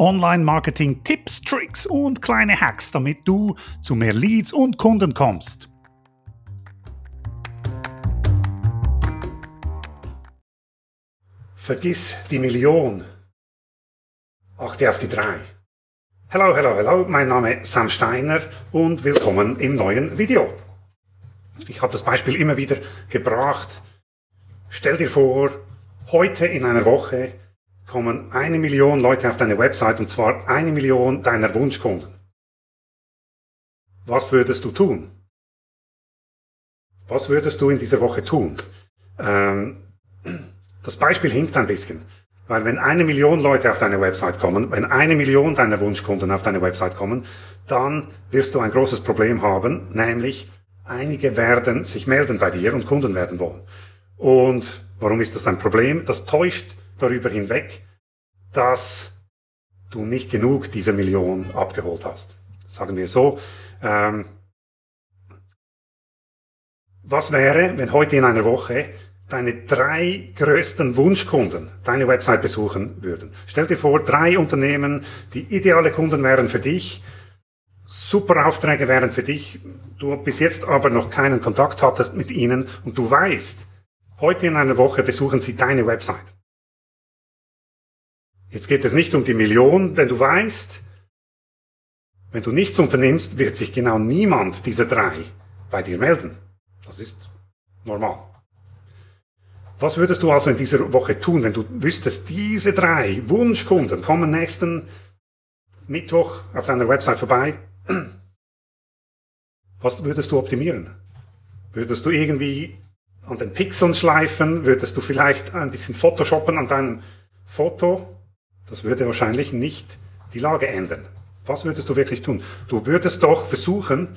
Online-Marketing, Tipps, Tricks und kleine Hacks, damit du zu mehr Leads und Kunden kommst. Vergiss die Million. Achte auf die drei. Hallo, hallo, hallo, mein Name ist Sam Steiner und willkommen im neuen Video. Ich habe das Beispiel immer wieder gebracht. Stell dir vor, heute in einer Woche kommen eine Million Leute auf deine Website und zwar eine Million deiner Wunschkunden. Was würdest du tun? Was würdest du in dieser Woche tun? Ähm, das Beispiel hinkt ein bisschen, weil wenn eine Million Leute auf deine Website kommen, wenn eine Million deiner Wunschkunden auf deine Website kommen, dann wirst du ein großes Problem haben, nämlich einige werden sich melden bei dir und Kunden werden wollen. Und warum ist das ein Problem? Das täuscht darüber hinweg, dass du nicht genug dieser Million abgeholt hast. Sagen wir so. Ähm, was wäre, wenn heute in einer Woche deine drei größten Wunschkunden deine Website besuchen würden? Stell dir vor, drei Unternehmen, die ideale Kunden wären für dich, super Aufträge wären für dich, du bis jetzt aber noch keinen Kontakt hattest mit ihnen und du weißt, heute in einer Woche besuchen sie deine Website. Jetzt geht es nicht um die Million, denn du weißt, wenn du nichts unternimmst, wird sich genau niemand dieser drei bei dir melden. Das ist normal. Was würdest du also in dieser Woche tun, wenn du wüsstest, diese drei Wunschkunden kommen nächsten Mittwoch auf deiner Website vorbei? Was würdest du optimieren? Würdest du irgendwie an den Pixeln schleifen? Würdest du vielleicht ein bisschen Photoshoppen an deinem Foto? Das würde wahrscheinlich nicht die Lage ändern. Was würdest du wirklich tun? Du würdest doch versuchen,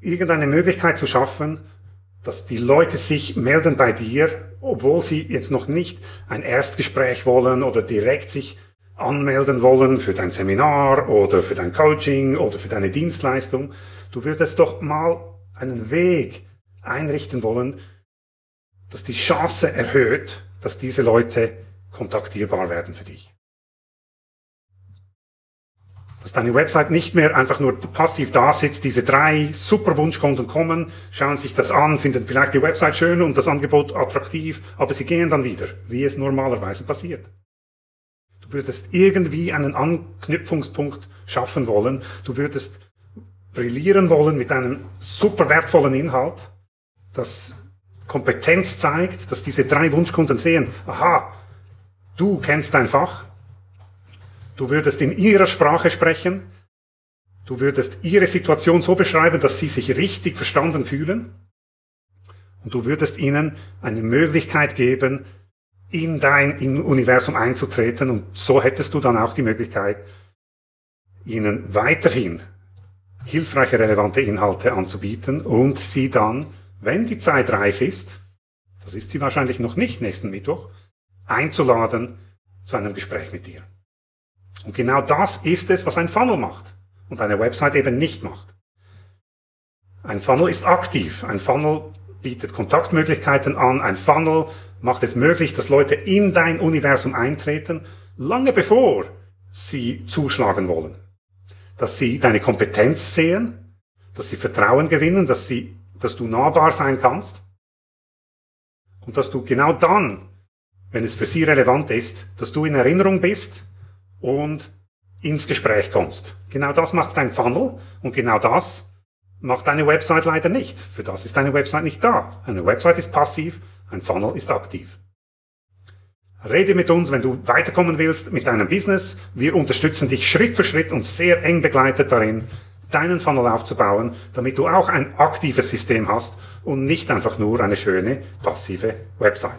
irgendeine Möglichkeit zu schaffen, dass die Leute sich melden bei dir, obwohl sie jetzt noch nicht ein Erstgespräch wollen oder direkt sich anmelden wollen für dein Seminar oder für dein Coaching oder für deine Dienstleistung. Du würdest doch mal einen Weg einrichten wollen, dass die Chance erhöht, dass diese Leute kontaktierbar werden für dich. Dass deine Website nicht mehr einfach nur passiv da sitzt, diese drei super Wunschkunden kommen, schauen sich das an, finden vielleicht die Website schön und das Angebot attraktiv, aber sie gehen dann wieder, wie es normalerweise passiert. Du würdest irgendwie einen Anknüpfungspunkt schaffen wollen, du würdest brillieren wollen mit einem super wertvollen Inhalt, das Kompetenz zeigt, dass diese drei Wunschkunden sehen, aha, Du kennst dein Fach. Du würdest in ihrer Sprache sprechen. Du würdest ihre Situation so beschreiben, dass sie sich richtig verstanden fühlen. Und du würdest ihnen eine Möglichkeit geben, in dein Universum einzutreten. Und so hättest du dann auch die Möglichkeit, ihnen weiterhin hilfreiche, relevante Inhalte anzubieten und sie dann, wenn die Zeit reif ist, das ist sie wahrscheinlich noch nicht nächsten Mittwoch, einzuladen zu einem Gespräch mit dir. Und genau das ist es, was ein Funnel macht und eine Website eben nicht macht. Ein Funnel ist aktiv. Ein Funnel bietet Kontaktmöglichkeiten an. Ein Funnel macht es möglich, dass Leute in dein Universum eintreten, lange bevor sie zuschlagen wollen. Dass sie deine Kompetenz sehen, dass sie Vertrauen gewinnen, dass sie, dass du nahbar sein kannst und dass du genau dann wenn es für sie relevant ist, dass du in Erinnerung bist und ins Gespräch kommst. Genau das macht dein Funnel und genau das macht deine Website leider nicht. Für das ist deine Website nicht da. Eine Website ist passiv, ein Funnel ist aktiv. Rede mit uns, wenn du weiterkommen willst mit deinem Business. Wir unterstützen dich Schritt für Schritt und sehr eng begleitet darin, deinen Funnel aufzubauen, damit du auch ein aktives System hast und nicht einfach nur eine schöne passive Website.